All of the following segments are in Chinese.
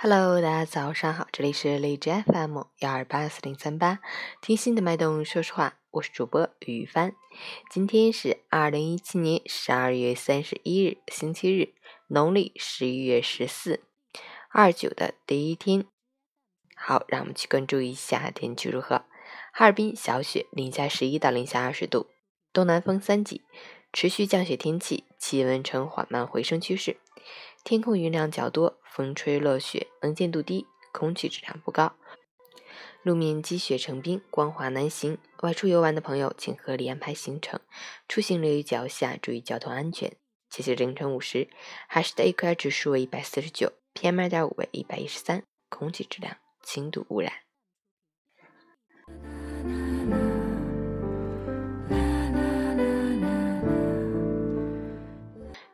Hello，大家早上好，这里是荔枝 FM 幺二八四零三八，听心的脉动，说实话，我是主播雨帆。今天是二零一七年十二月三十一日，星期日，农历十一月十四，二九的第一天。好，让我们去关注一下天气如何。哈尔滨小雪，零下十一到零下二十度，东南风三级，持续降雪天气，气温呈缓慢回升趋势。天空云量较多，风吹落雪，能见度低，空气质量不高。路面积雪成冰，光滑难行。外出游玩的朋友，请合理安排行程，出行留意脚下，注意交通安全。截至凌晨五时，海市的 AQI 指数为一百四十九，PM 二点五为一百一十三，空气质量轻度污染。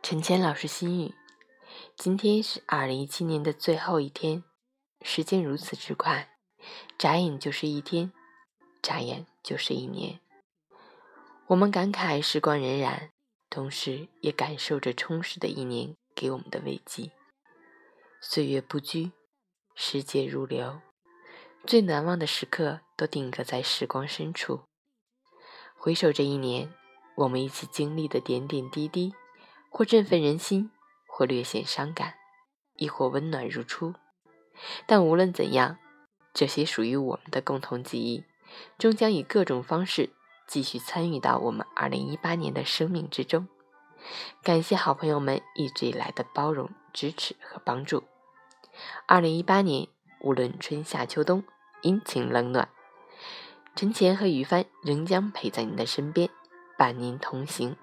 陈谦老师心语。今天是二零一七年的最后一天，时间如此之快，眨眼就是一天，眨眼就是一年。我们感慨时光荏苒，同时也感受着充实的一年给我们的慰藉。岁月不居，时节如流，最难忘的时刻都定格在时光深处。回首这一年，我们一起经历的点点滴滴，或振奋人心。或略显伤感，亦或温暖如初，但无论怎样，这些属于我们的共同记忆，终将以各种方式继续参与到我们2018年的生命之中。感谢好朋友们一直以来的包容、支持和帮助。2018年，无论春夏秋冬、阴晴冷暖，陈前和雨帆仍将陪在您的身边，伴您同行。